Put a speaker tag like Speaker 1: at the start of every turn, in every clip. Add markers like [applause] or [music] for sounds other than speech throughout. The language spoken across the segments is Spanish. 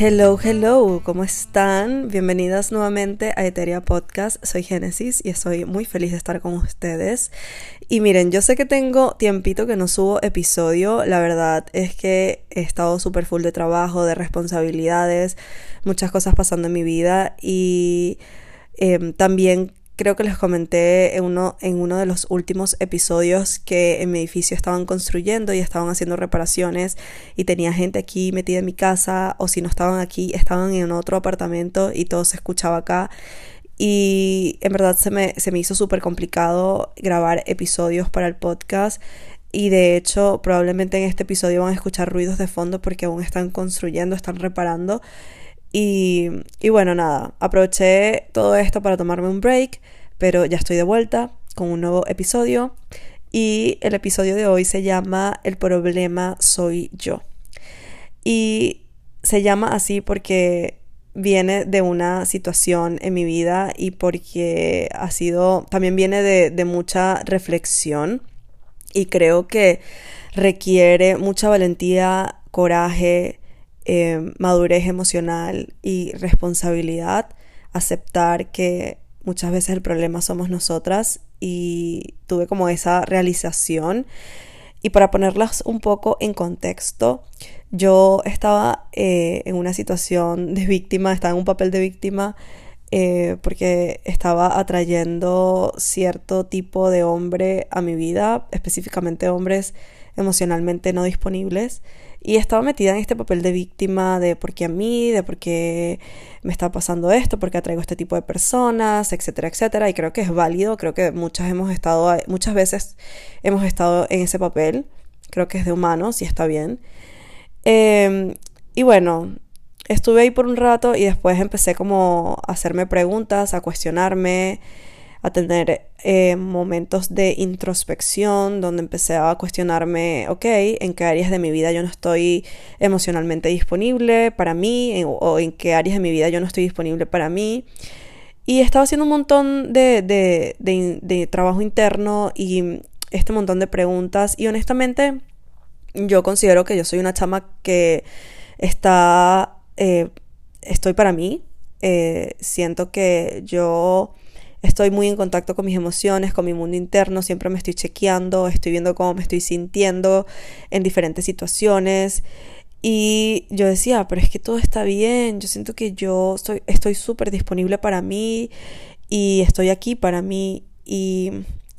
Speaker 1: Hello, hello, ¿cómo están? Bienvenidas nuevamente a Eteria Podcast. Soy Génesis y estoy muy feliz de estar con ustedes. Y miren, yo sé que tengo tiempito que no subo episodio. La verdad es que he estado súper full de trabajo, de responsabilidades, muchas cosas pasando en mi vida y eh, también Creo que les comenté en uno, en uno de los últimos episodios que en mi edificio estaban construyendo y estaban haciendo reparaciones y tenía gente aquí metida en mi casa o si no estaban aquí estaban en otro apartamento y todo se escuchaba acá. Y en verdad se me, se me hizo súper complicado grabar episodios para el podcast. Y de hecho, probablemente en este episodio van a escuchar ruidos de fondo porque aún están construyendo, están reparando. Y, bueno, nada, aproveché todo esto para tomarme un break, pero ya estoy de vuelta con un nuevo episodio. Y el episodio de hoy se llama El problema soy yo. Y se llama así porque viene de una situación en mi vida y porque ha sido, también viene de mucha reflexión y creo que requiere mucha valentía, coraje, eh, madurez emocional y responsabilidad, aceptar que muchas veces el problema somos nosotras y tuve como esa realización. Y para ponerlas un poco en contexto, yo estaba eh, en una situación de víctima, estaba en un papel de víctima eh, porque estaba atrayendo cierto tipo de hombre a mi vida, específicamente hombres emocionalmente no disponibles. Y estaba metida en este papel de víctima de por qué a mí, de por qué me está pasando esto, por qué atraigo este tipo de personas, etcétera, etcétera. Y creo que es válido, creo que muchas hemos estado, muchas veces hemos estado en ese papel. Creo que es de humanos y está bien. Em, y bueno, estuve ahí por un rato y después empecé como a hacerme preguntas, a cuestionarme a tener eh, momentos de introspección donde empecé a cuestionarme, ok, en qué áreas de mi vida yo no estoy emocionalmente disponible para mí o en qué áreas de mi vida yo no estoy disponible para mí. Y estaba haciendo un montón de, de, de, trabajo interno y este montón de preguntas y honestamente yo considero que yo soy una chama que está, eh, estoy para mí. Eh, siento que yo estoy muy en contacto con mis emociones, con mi mundo interno, siempre me estoy chequeando, estoy viendo cómo me estoy sintiendo en diferentes situaciones. Y yo decía, pero es que todo está bien, yo siento que yo estoy estoy súper disponible para mí y estoy aquí para mí. Y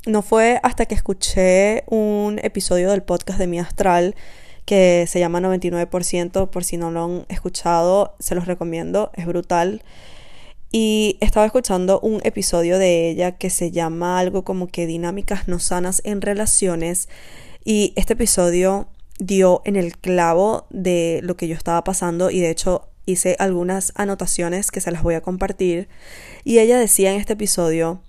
Speaker 1: no fue hasta que escuché un episodio del podcast de Mi Astral que se llama 99%, por si no lo han escuchado, se los recomiendo, es brutal. Y estaba escuchando un episodio de ella que se llama algo como que dinámicas no sanas en relaciones. Y este episodio dio en el clavo de lo que yo estaba pasando y de hecho hice algunas anotaciones que se las voy a compartir. Y ella decía en este episodio,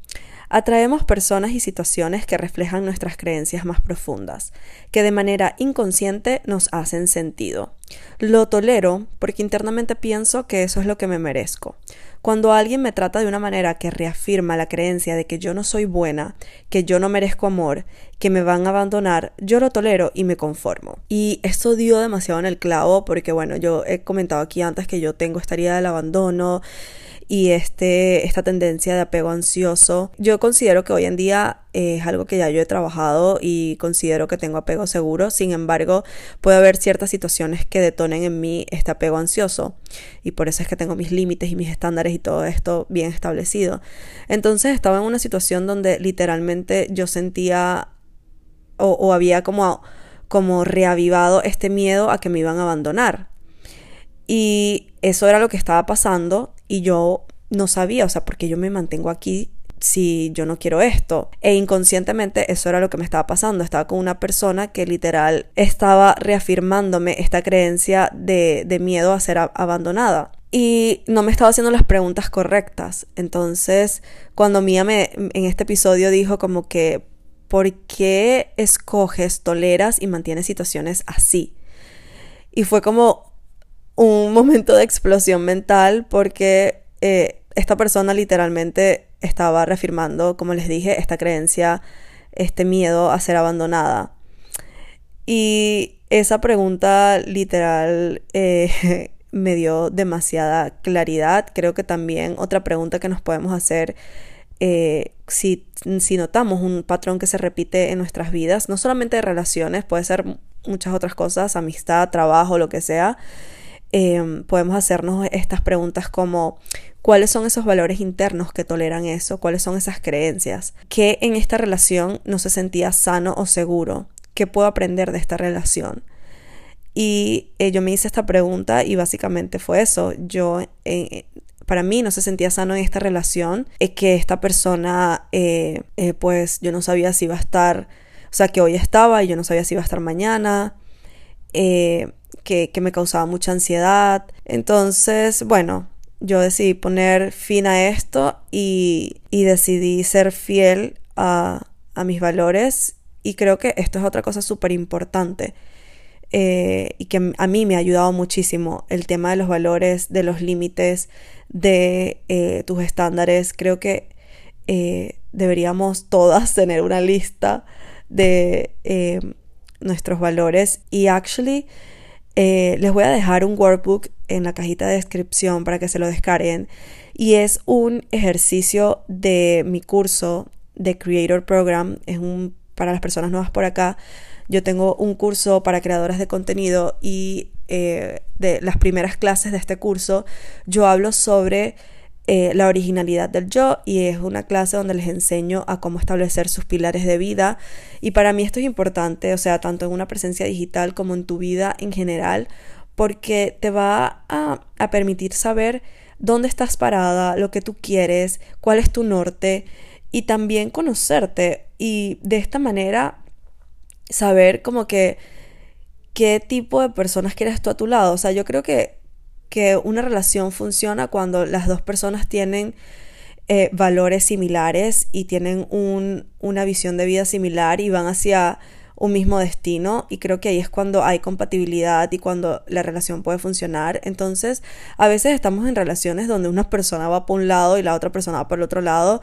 Speaker 1: atraemos personas y situaciones que reflejan nuestras creencias más profundas, que de manera inconsciente nos hacen sentido. Lo tolero porque internamente pienso que eso es lo que me merezco. Cuando alguien me trata de una manera que reafirma la creencia de que yo no soy buena, que yo no merezco amor, que me van a abandonar, yo lo tolero y me conformo. Y esto dio demasiado en el clavo porque, bueno, yo he comentado aquí antes que yo tengo esta herida del abandono y este, esta tendencia de apego ansioso. Yo considero que hoy en día es algo que ya yo he trabajado y considero que tengo apego seguro. Sin embargo, puede haber ciertas situaciones que detonen en mí este apego ansioso. Y por eso es que tengo mis límites y mis estándares y todo esto bien establecido. Entonces estaba en una situación donde literalmente yo sentía o, o había como, como reavivado este miedo a que me iban a abandonar. Y eso era lo que estaba pasando y yo no sabía, o sea, porque yo me mantengo aquí si yo no quiero esto. E inconscientemente eso era lo que me estaba pasando. Estaba con una persona que literal estaba reafirmándome esta creencia de, de miedo a ser abandonada. Y no me estaba haciendo las preguntas correctas. Entonces, cuando Mía me, en este episodio dijo como que, ¿por qué escoges, toleras y mantienes situaciones así? Y fue como un [laughs] momento de explosión mental porque eh, esta persona literalmente estaba reafirmando, como les dije, esta creencia, este miedo a ser abandonada. Y esa pregunta literal eh, [laughs] me dio demasiada claridad. Creo que también otra pregunta que nos podemos hacer eh, si, si, notamos un patrón que se repite en nuestras vidas, no solamente de relaciones, puede ser muchas otras cosas, amistad, trabajo, lo que sea, em, podemos hacernos estas preguntas como cuáles son esos valores internos que toleran eso, cuáles son esas creencias, que en esta relación no se sentía sano o seguro, qué puedo aprender de esta relación. Y eh, yo me hice esta pregunta y básicamente fue eso. Yo, eh, para mí, no se sentía sano en esta relación. Es que esta persona, eh, pues yo no sabía si iba a estar, o sea, que hoy estaba y yo no sabía si iba a estar mañana. Que, que me causaba mucha ansiedad. Entonces, bueno, yo decidí poner fin a esto y, y decidí ser fiel a, a, mis valores y creo que esto es otra cosa súper importante eh, y que a mí me ha ayudado muchísimo el tema de los valores, de los límites, de eh, tus estándares. Creo que eh, deberíamos todas [laughs] tener una lista de nuestros valores y actually les voy a dejar un workbook en la cajita de descripción para que se lo descarguen. Y es un ejercicio de mi curso de Creator Program, es un para las personas nuevas por acá. Yo tengo un curso para creadoras de contenido y eh, de las primeras clases de este curso. Yo hablo sobre eh, la originalidad del yo y es una clase donde les enseño a cómo establecer sus pilares de vida y para mí esto es importante, o sea, tanto en una presencia digital como en tu vida en general, porque te va a, a permitir saber dónde estás parada, lo que tú quieres, cuál es tu norte y también conocerte y de esta manera saber como que qué tipo de personas quieres tú a tu lado. O sea, yo creo que, que una relación funciona cuando las dos personas tienen eh, valores similares y tienen un, una visión de vida similar y van hacia un mismo destino y creo que ahí es cuando hay compatibilidad y cuando la relación puede funcionar. Entonces, a veces estamos en relaciones donde una persona va por un lado y la otra persona va por el otro lado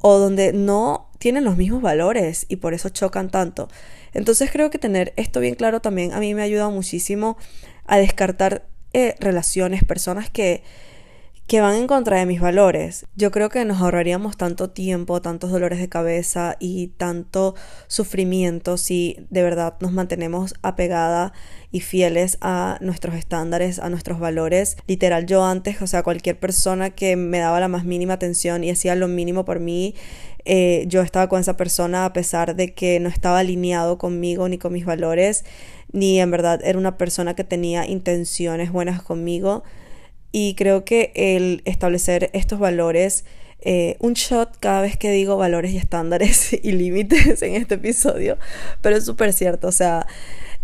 Speaker 1: o donde no tienen los mismos valores y por eso chocan tanto. Entonces creo que tener esto bien claro también a mí me ha ayudado muchísimo a descartar eh, relaciones, personas que, que van en contra de mis valores. Yo creo que nos ahorraríamos tanto tiempo, tantos dolores de cabeza y tanto sufrimiento si de verdad nos mantenemos apegada y fieles a nuestros estándares, a nuestros valores. Literal, yo antes, o sea, cualquier persona que me daba la más mínima atención y hacía lo mínimo por mí, eh, yo estaba con esa persona a pesar de que no estaba alineado conmigo ni con mis valores, ni en verdad era una persona que tenía intenciones buenas conmigo. Y creo que el establecer estos valores, eh, un shot cada vez que digo valores y estándares [laughs] y límites en este episodio, pero es súper cierto, o sea,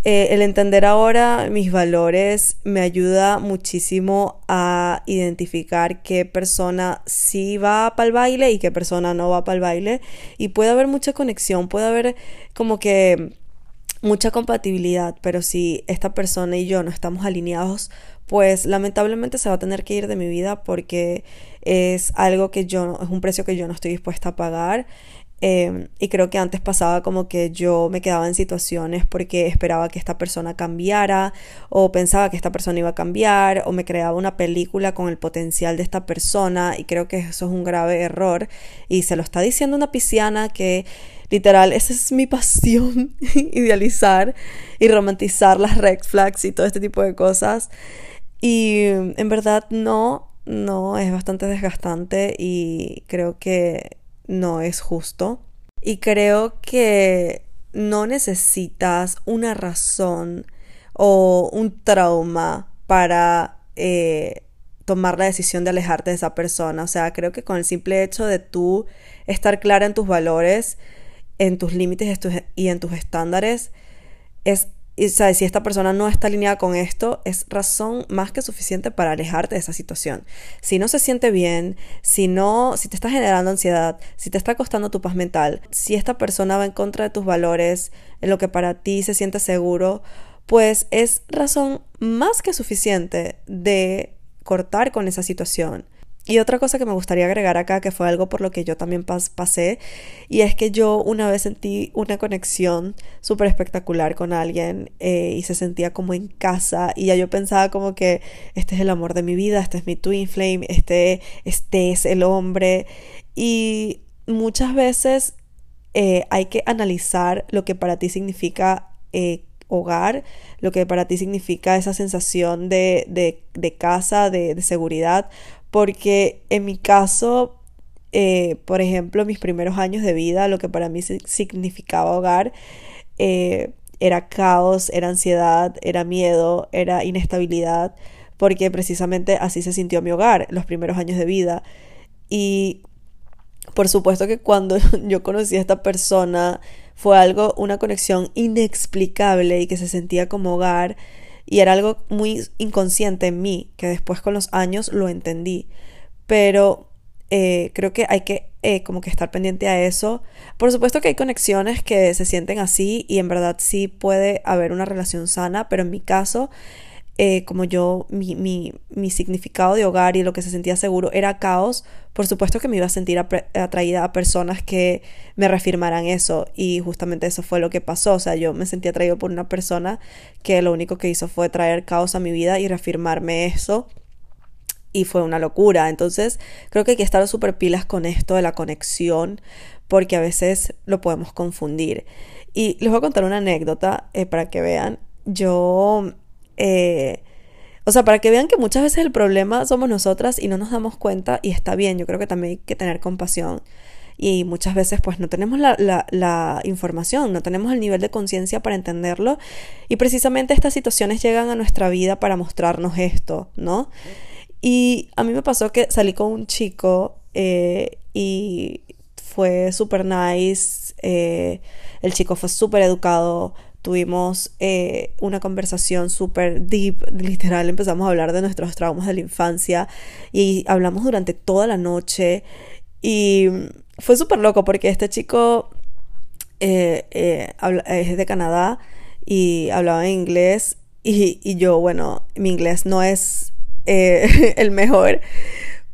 Speaker 1: eh, el entender ahora mis valores me ayuda muchísimo a identificar qué persona sí va para el baile y qué persona no va para el baile. Y puede haber mucha conexión, puede haber como que mucha compatibilidad, pero si esta persona y yo no estamos alineados, pues lamentablemente se va a tener que ir de mi vida porque es algo que yo, es un precio que yo no estoy dispuesta a pagar Em, y creo que antes pasaba como que yo me quedaba en situaciones porque esperaba que esta persona cambiara o pensaba que esta persona iba a cambiar o me creaba una película con el potencial de esta persona y creo que eso es un grave error. Y se lo está diciendo una pisciana que literal esa es mi [laughs] pasión [laughs] idealizar y romantizar las red flags y todo este tipo de cosas. Y en verdad no no es bastante desgastante y creo que no es justo. Y creo que no necesitas una razón o un trauma para eh, tomar la decisión de alejarte de esa persona. O sea, creo que con el simple hecho de tú estar clara en tus valores, en tus límites y en tus estándares, es y ¿sabes? si esta persona no está alineada con esto, es razón más que suficiente para alejarte de esa situación. Si no se siente bien, si no, si te está generando ansiedad, si te está costando tu paz mental, si esta persona va en contra de tus valores, en lo que para ti se siente seguro, pues es razón más que suficiente de cortar con esa situación. Y otra cosa que me gustaría agregar acá, que fue algo por lo que yo también pasé, y es que yo una vez sentí una conexión súper espectacular con alguien eh, y se sentía como en casa y ya yo pensaba como que este es el amor de mi vida, este es mi twin flame, este, este es el hombre. Y muchas veces eh, hay que analizar lo que para ti significa eh, hogar, lo que para ti significa esa sensación de, de, casa, de, de, seguridad, porque en mi caso, eh, por ejemplo, mis primeros años de vida, lo que para mí significaba hogar, eh, era caos, era ansiedad, era miedo, era inestabilidad, porque precisamente así se sintió mi hogar los primeros años de vida. Y por supuesto que cuando [laughs] yo conocí a esta persona fue algo, una conexión inexplicable y que se sentía como hogar y era algo muy inconsciente en mí, que después con los años lo entendí. Pero eh, creo que hay que eh, como que estar pendiente a eso. Por supuesto que hay conexiones que se sienten así y en verdad sí puede haber una relación sana, pero en mi caso eh, como yo, mi, mi, mi, significado de hogar y lo que se sentía seguro era caos, por supuesto que me iba a sentir atraída a personas que me reafirmaran eso y justamente eso fue lo que pasó, o sea, yo me sentí atraído por una persona que lo único que hizo fue traer caos a mi vida y reafirmarme eso y fue una locura, entonces creo que hay que estar súper pilas con esto de la conexión porque a veces lo podemos confundir. Y les voy a contar una anécdota eh, para que vean. Yo eh, o sea, para que vean que muchas veces el problema somos nosotras y no nos damos cuenta y está bien, yo creo que también hay que tener compasión y muchas veces pues no tenemos la, la información, no tenemos el nivel de conciencia para entenderlo y precisamente estas situaciones llegan a nuestra vida para mostrarnos esto, ¿no? Y a mí me pasó que salí con un chico eh, y fue súper nice, eh, el chico fue súper educado, tuvimos eh, una conversación súper deep, literal, empezamos a hablar de nuestros traumas de la infancia y hablamos durante toda la noche y fue súper loco porque este chico eh, eh, es de Canadá y hablaba inglés y, y, yo, bueno, mi inglés no es [laughs] el mejor.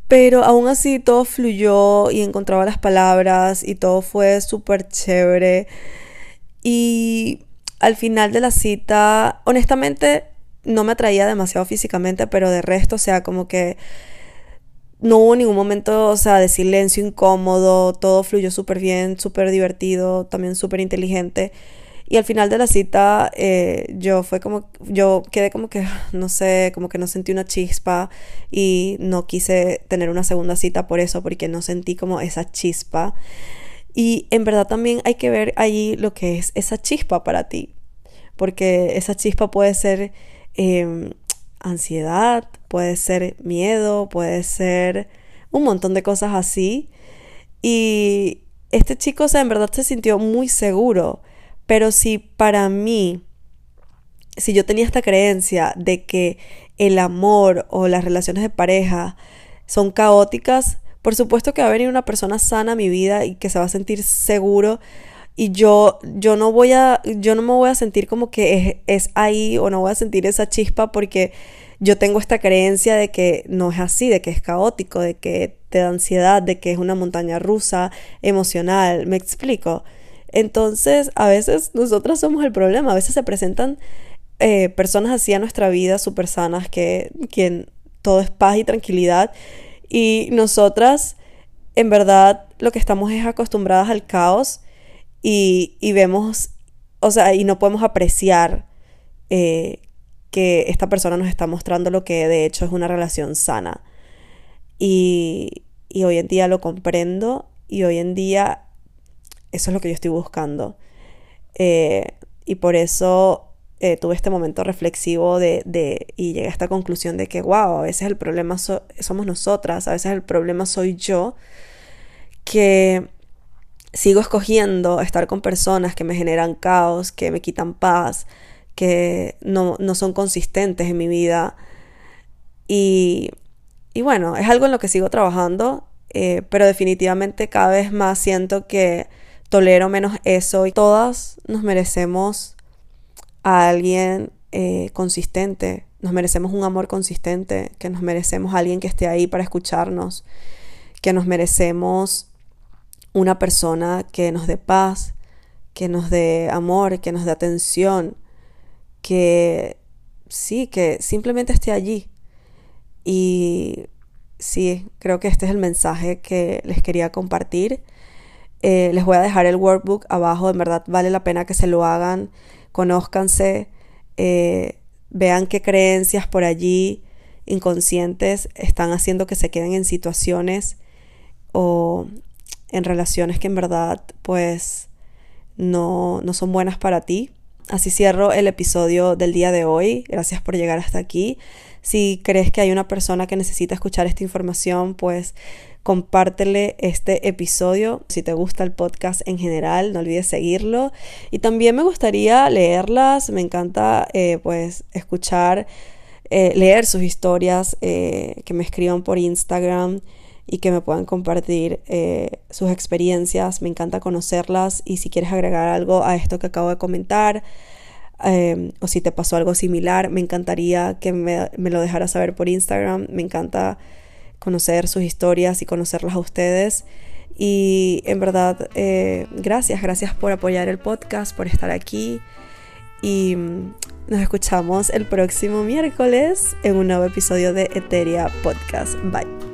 Speaker 1: Pero aún así todo fluyó y encontraba las palabras y todo fue súper chévere. Y al final de la cita, honestamente, no me atraía demasiado físicamente, pero de resto, o sea, como que no hubo ningún momento, o sea, de silencio incómodo, todo fluyó súper bien, súper divertido, también súper inteligente. Y al final de la cita, eh, yo fue como, yo quedé como que, [sighs] no sé, como que no sentí una chispa y no quise tener una segunda cita por eso, porque no sentí como esa chispa. Y en verdad también hay que ver allí lo que es esa chispa para ti, porque esa chispa puede ser em, ansiedad, puede ser miedo, puede ser un montón de cosas así. Y este chico, o en verdad se sintió muy seguro, pero si para mí, si yo tenía esta creencia de que el amor o las relaciones de pareja son caóticas, por supuesto que va a venir una persona sana a mi vida y que se va a sentir seguro. Y yo, yo no voy a, yo no me voy a sentir como que es, ahí o no voy a sentir esa chispa porque yo tengo esta creencia de que no es así, de que es caótico, de que te da ansiedad, de que es una montaña rusa emocional, me explico. Entonces, a veces nosotras somos el problema, a veces se presentan eh, personas así a nuestra vida súper sanas que, que todo es paz y tranquilidad y nosotras, en verdad, lo que estamos es acostumbradas al caos y, vemos, o sea, y no podemos apreciar eh, que esta persona nos está mostrando lo que de hecho es una relación sana. Y, y hoy en día lo comprendo y hoy en día eso es lo que yo estoy buscando. Eh, y por eso eh, tuve este momento reflexivo de, de, y llegué a esta conclusión de que, wow, a veces el problema somos nosotras, a veces el problema soy yo, que sigo escogiendo estar con personas que me generan caos, que me quitan paz, que no, no son consistentes en mi vida. Y, y, bueno, es algo en lo que sigo trabajando, eh, pero definitivamente cada vez más siento que tolero menos eso y todas nos merecemos a alguien eh, consistente nos merecemos un amor consistente, que nos merecemos alguien que esté ahí para escucharnos, que nos merecemos una persona que nos dé paz, que nos dé amor, que nos dé atención, que sí, que simplemente esté allí. Y sí, creo que este es el mensaje que les quería compartir. Eh, les voy a dejar el workbook abajo, en verdad vale la pena que se lo hagan, conózcanse, eh, vean qué creencias por allí inconscientes están haciendo que se queden en situaciones o en relaciones que en verdad pues no, no son buenas para ti. Así cierro el episodio del día de hoy. Gracias por llegar hasta aquí. Si crees que hay una persona que necesita escuchar esta información, pues compártele este episodio. Si te gusta el podcast en general, no olvides seguirlo. Y también me gustaría leerlas. Me encanta eh, pues escuchar, eh, leer sus historias, eh, que me escriban por Instagram y que me puedan compartir sus experiencias. Me encanta conocerlas y si quieres agregar algo a esto que acabo de comentar, o si te pasó algo similar, me encantaría que me, me, lo dejaras saber por Instagram. Me encanta conocer sus historias y conocerlas a ustedes. Y en verdad, eh, gracias, gracias por apoyar el podcast, por estar aquí. Y mm, nos escuchamos el próximo miércoles en un nuevo episodio de Eteria Podcast. Bye.